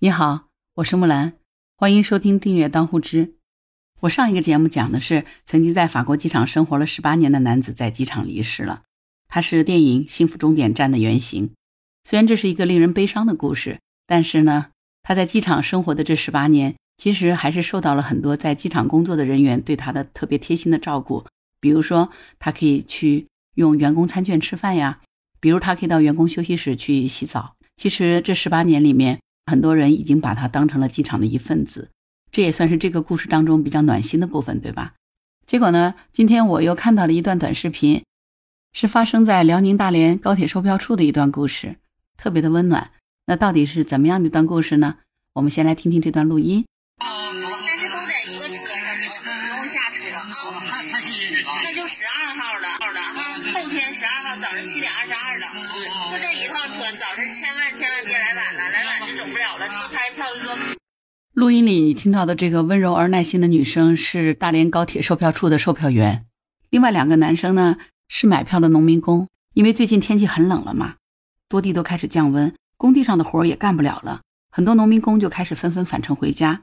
你好，我是木兰，欢迎收听订阅当户知。我上一个节目讲的是曾经在法国机场生活了十八年的男子在机场离世了，他是电影《幸福终点站》的原型。虽然这是一个令人悲伤的故事，但是呢，他在机场生活的这十八年，其实还是受到了很多在机场工作的人员对他的特别贴心的照顾。比如说，他可以去用员工餐券吃饭呀，比如他可以到员工休息室去洗澡。其实这十八年里面。很多人已经把他当成了机场的一份子，这也算是这个故事当中比较暖心的部分，对吧？结果呢，今天我又看到了一段短视频，是发生在辽宁大连高铁售票处的一段故事，特别的温暖。那到底是怎么样的一段故事呢？我们先来听听这段录音。录音里你听到的这个温柔而耐心的女生是大连高铁售票处的售票员，另外两个男生呢是买票的农民工。因为最近天气很冷了嘛，多地都开始降温，工地上的活也干不了了，很多农民工就开始纷纷返程回家。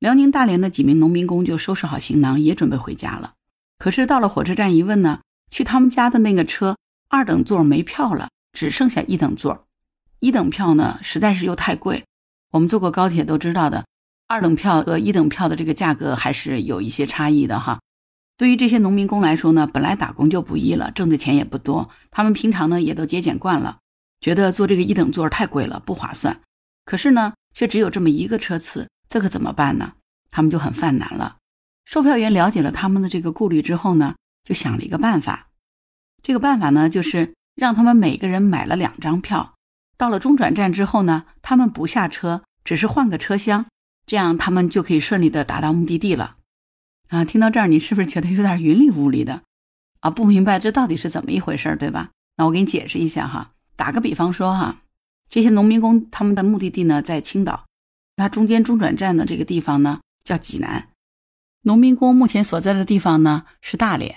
辽宁大连的几名农民工就收拾好行囊，也准备回家了。可是到了火车站一问呢，去他们家的那个车二等座没票了，只剩下一等座。一等票呢，实在是又太贵。我们坐过高铁都知道的，二等票和一等票的这个价格还是有一些差异的哈。对于这些农民工来说呢，本来打工就不易了，挣的钱也不多，他们平常呢也都节俭惯了，觉得坐这个一等座太贵了，不划算。可是呢，却只有这么一个车次。这可怎么办呢？他们就很犯难了。售票员了解了他们的这个顾虑之后呢，就想了一个办法。这个办法呢，就是让他们每个人买了两张票。到了中转站之后呢，他们不下车，只是换个车厢，这样他们就可以顺利的达到目的地了。啊，听到这儿，你是不是觉得有点云里雾里的？啊，不明白这到底是怎么一回事，对吧？那我给你解释一下哈。打个比方说哈，这些农民工他们的目的地呢在青岛。那中间中转站的这个地方呢，叫济南。农民工目前所在的地方呢是大连。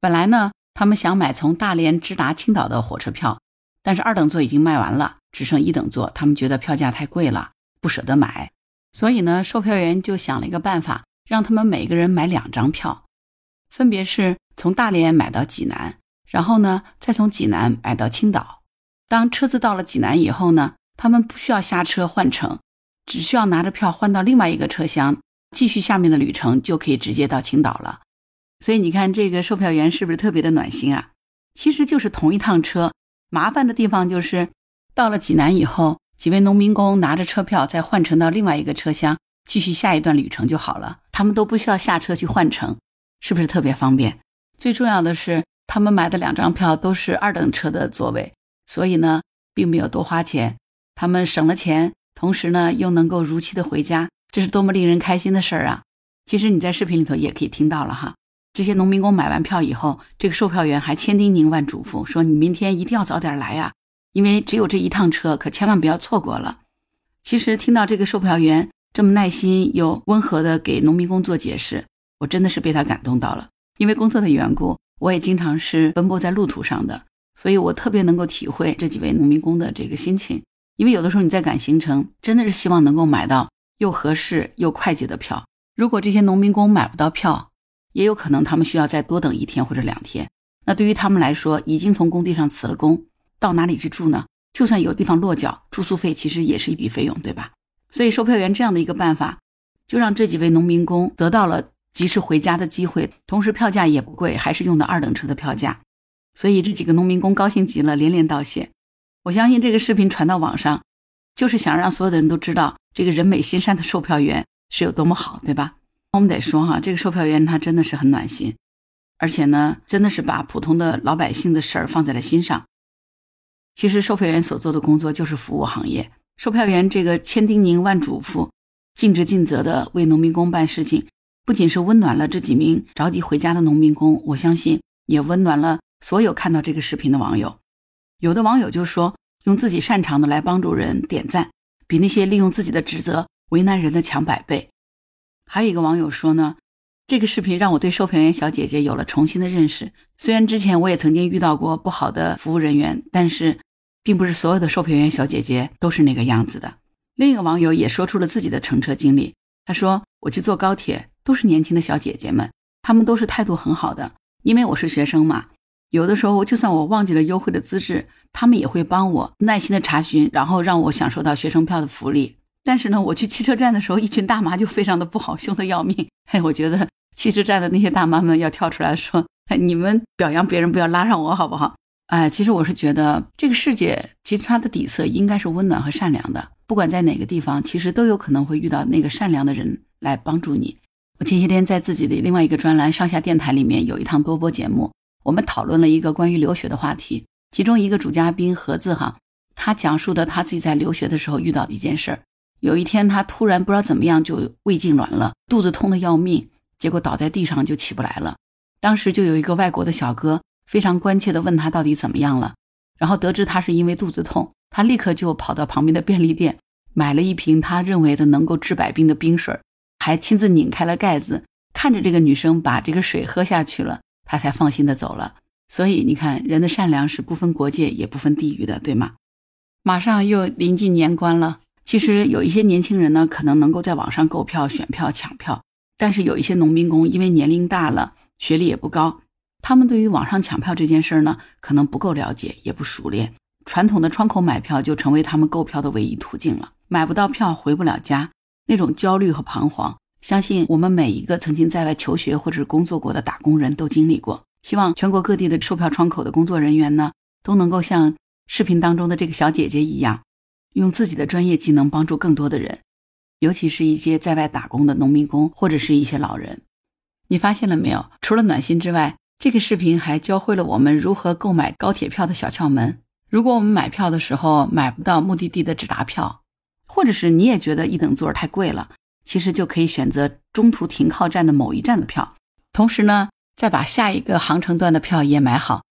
本来呢，他们想买从大连直达青岛的火车票，但是二等座已经卖完了，只剩一等座。他们觉得票价太贵了，不舍得买。所以呢，售票员就想了一个办法，让他们每个人买两张票，分别是从大连买到济南，然后呢，再从济南买到青岛。当车子到了济南以后呢，他们不需要下车换乘。只需要拿着票换到另外一个车厢，继续下面的旅程，就可以直接到青岛了。所以你看，这个售票员是不是特别的暖心啊？其实就是同一趟车，麻烦的地方就是到了济南以后，几位农民工拿着车票再换乘到另外一个车厢，继续下一段旅程就好了。他们都不需要下车去换乘，是不是特别方便？最重要的是，他们买的两张票都是二等车的座位，所以呢，并没有多花钱，他们省了钱。同时呢，又能够如期的回家，这是多么令人开心的事儿啊！其实你在视频里头也可以听到了哈。这些农民工买完票以后，这个售票员还千叮咛万嘱咐说：“你明天一定要早点来呀，因为只有这一趟车，可千万不要错过了。”其实听到这个售票员这么耐心又温和的给农民工做解释，我真的是被他感动到了。因为工作的缘故，我也经常是奔波在路途上的，所以我特别能够体会这几位农民工的这个心情。因为有的时候你在赶行程，真的是希望能够买到又合适又快捷的票。如果这些农民工买不到票，也有可能他们需要再多等一天或者两天。那对于他们来说，已经从工地上辞了工，到哪里去住呢？就算有地方落脚，住宿费其实也是一笔费用，对吧？所以售票员这样的一个办法，就让这几位农民工得到了及时回家的机会，同时票价也不贵，还是用的二等车的票价。所以这几个农民工高兴极了，连连道谢。我相信这个视频传到网上，就是想让所有的人都知道这个人美心善的售票员是有多么好，对吧？我们得说哈，这个售票员他真的是很暖心，而且呢，真的是把普通的老百姓的事儿放在了心上。其实售票员所做的工作就是服务行业，售票员这个千叮咛万嘱咐、尽职尽责的为农民工办事情，不仅是温暖了这几名着急回家的农民工，我相信也温暖了所有看到这个视频的网友。有的网友就说，用自己擅长的来帮助人点赞，比那些利用自己的职责为难人的强百倍。还有一个网友说呢，这个视频让我对售票员小姐姐有了重新的认识。虽然之前我也曾经遇到过不好的服务人员，但是并不是所有的售票员小姐姐都是那个样子的。另一个网友也说出了自己的乘车经历。他说：“我去坐高铁，都是年轻的小姐姐们，她们都是态度很好的。因为我是学生嘛，有的时候就算我忘记了优惠的资质，他们也会帮我耐心的查询，然后让我享受到学生票的福利。但是呢，我去汽车站的时候，一群大妈就非常的不好，凶的要命。嘿，我觉得汽车站的那些大妈们要跳出来说：你们表扬别人，不要拉上我，好不好？”哎，其实我是觉得这个世界其实它的底色应该是温暖和善良的。不管在哪个地方，其实都有可能会遇到那个善良的人来帮助你。我前些天在自己的另外一个专栏《上下电台》里面有一趟多播节目，我们讨论了一个关于留学的话题。其中一个主嘉宾何子哈，他讲述的他自己在留学的时候遇到的一件事儿。有一天他突然不知道怎么样就胃痉挛了，肚子痛的要命，结果倒在地上就起不来了。当时就有一个外国的小哥。非常关切地问他到底怎么样了，然后得知他是因为肚子痛，他立刻就跑到旁边的便利店买了一瓶他认为的能够治百病的冰水，还亲自拧开了盖子，看着这个女生把这个水喝下去了，他才放心的走了。所以你看，人的善良是不分国界也不分地域的，对吗？马上又临近年关了，其实有一些年轻人呢，可能能够在网上购票、选票、抢票，但是有一些农民工因为年龄大了，学历也不高。他们对于网上抢票这件事儿呢，可能不够了解，也不熟练。传统的窗口买票就成为他们购票的唯一途径了。买不到票，回不了家，那种焦虑和彷徨，相信我们每一个曾经在外求学或者是工作过的打工人都经历过。希望全国各地的售票窗口的工作人员呢，都能够像视频当中的这个小姐姐一样，用自己的专业技能帮助更多的人，尤其是一些在外打工的农民工或者是一些老人。你发现了没有？除了暖心之外，这个视频还教会了我们如何购买高铁票的小窍门。如果我们买票的时候买不到目的地的直达票，或者是你也觉得一等座太贵了，其实就可以选择中途停靠站的某一站的票，同时呢，再把下一个航程段的票也买好，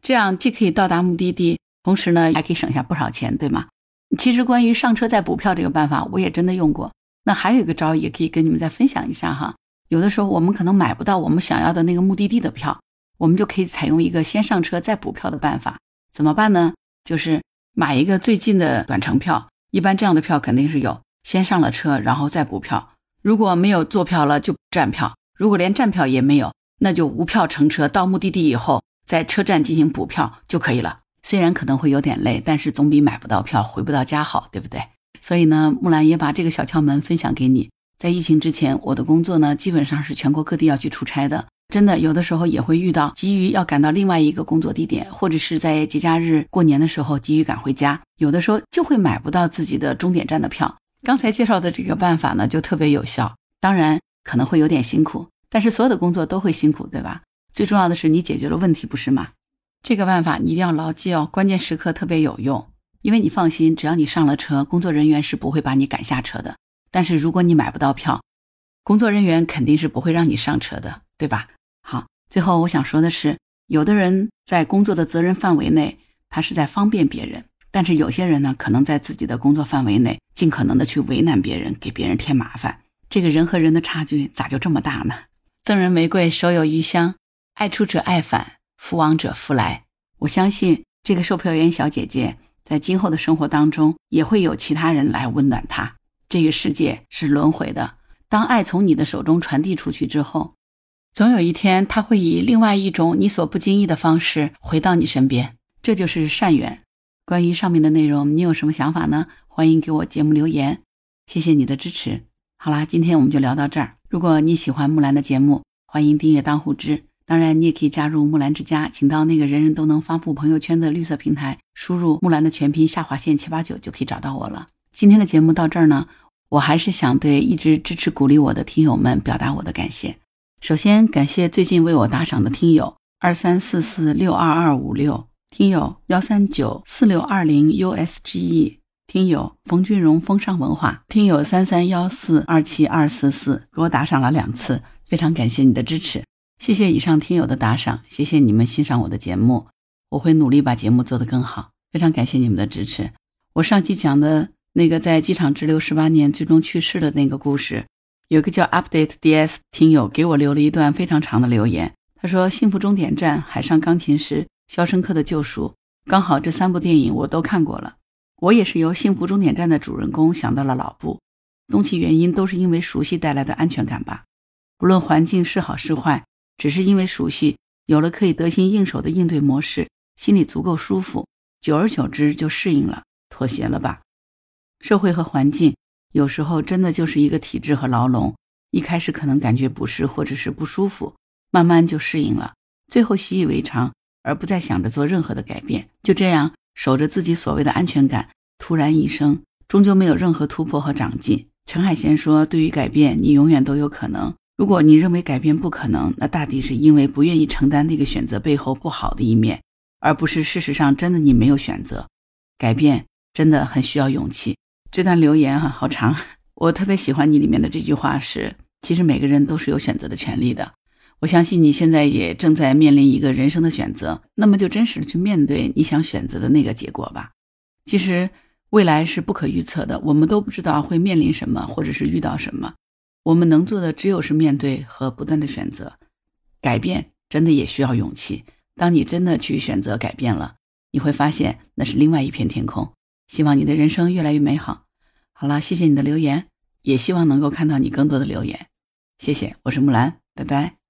这样既可以到达目的地，同时呢还可以省下不少钱，对吗？其实关于上车再补票这个办法，我也真的用过。那还有一个招也可以跟你们再分享一下哈。有的时候我们可能买不到我们想要的那个目的地的票，我们就可以采用一个先上车再补票的办法。怎么办呢？就是买一个最近的短程票。一般这样的票肯定是有先上了车，然后再补票。如果没有坐票了，就站票；如果连站票也没有，那就无票乘车到目的地以后，在车站进行补票就可以了。虽然可能会有点累，但是总比买不到票回不到家好，对不对？所以呢，木兰也把这个小窍门分享给你。在疫情之前，我的工作呢，基本上是全国各地要去出差的。真的，有的时候也会遇到急于要赶到另外一个工作地点，或者是在节假日过年的时候急于赶回家，有的时候就会买不到自己的终点站的票。刚才介绍的这个办法呢，就特别有效。当然可能会有点辛苦，但是所有的工作都会辛苦，对吧？最重要的是你解决了问题，不是吗？这个办法你一定要牢记哦，关键时刻特别有用。因为你放心，只要你上了车，工作人员是不会把你赶下车的。但是如果你买不到票，工作人员肯定是不会让你上车的，对吧？好，最后我想说的是，有的人在工作的责任范围内，他是在方便别人；但是有些人呢，可能在自己的工作范围内，尽可能的去为难别人，给别人添麻烦。这个人和人的差距咋就这么大呢？赠人玫瑰，手有余香，爱出者爱返，福往者福来。我相信这个售票员小姐姐在今后的生活当中，也会有其他人来温暖她。这个世界是轮回的，当爱从你的手中传递出去之后，总有一天，他会以另外一种你所不经意的方式回到你身边。这就是善缘。关于上面的内容，你有什么想法呢？欢迎给我节目留言，谢谢你的支持。好啦，今天我们就聊到这儿。如果你喜欢木兰的节目，欢迎订阅当户知。当然，你也可以加入木兰之家，请到那个人人都能发布朋友圈的绿色平台，输入木兰的全拼下划线七八九就可以找到我了。今天的节目到这儿呢，我还是想对一直支持鼓励我的听友们表达我的感谢。首先感谢最近为我打赏的听友二三四四六二二五六，听友幺三九四六二零 USGE，听友冯君荣风尚文化，听友三三幺四二七二四四给我打赏了两次，非常感谢你的支持，谢谢以上听友的打赏，谢谢你们欣赏我的节目，我会努力把节目做得更好，非常感谢你们的支持。我上期讲的。那个在机场滞留十八年，最终去世的那个故事，有个叫 Update DS 听友给我留了一段非常长的留言。他说：“幸福终点站、海上钢琴师、肖申克的救赎，刚好这三部电影我都看过了。我也是由《幸福终点站》的主人公想到了老布，终其原因都是因为熟悉带来的安全感吧。无论环境是好是坏，只是因为熟悉，有了可以得心应手的应对模式，心里足够舒服，久而久之就适应了，妥协了吧。社会和环境有时候真的就是一个体制和牢笼，一开始可能感觉不适或者是不舒服，慢慢就适应了，最后习以为常，而不再想着做任何的改变，就这样。守着自己所谓的安全感，突然一生，终究没有任何突破和长进。陈海贤说：“对于改变，你永远都有可能。如果你认为改变不可能，那大抵是因为不愿意承担那个选择背后不好的一面，而不是事实上真的你没有选择。改变真的很需要勇气。”这段留言哈好长，我特别喜欢你里面的这句话是：其实每个人都是有选择的权利的。我相信你现在也正在面临一个人生的选择，那么就真实的去面对你想选择的那个结果吧。其实未来是不可预测的，我们都不知道会面临什么，或者是遇到什么。我们能做的只有是面对和不断的选择。改变真的也需要勇气。当你真的去选择改变了，你会发现那是另外一片天空。希望你的人生越来越美好。好了，谢谢你的留言，也希望能够看到你更多的留言。谢谢，我是木兰，拜拜。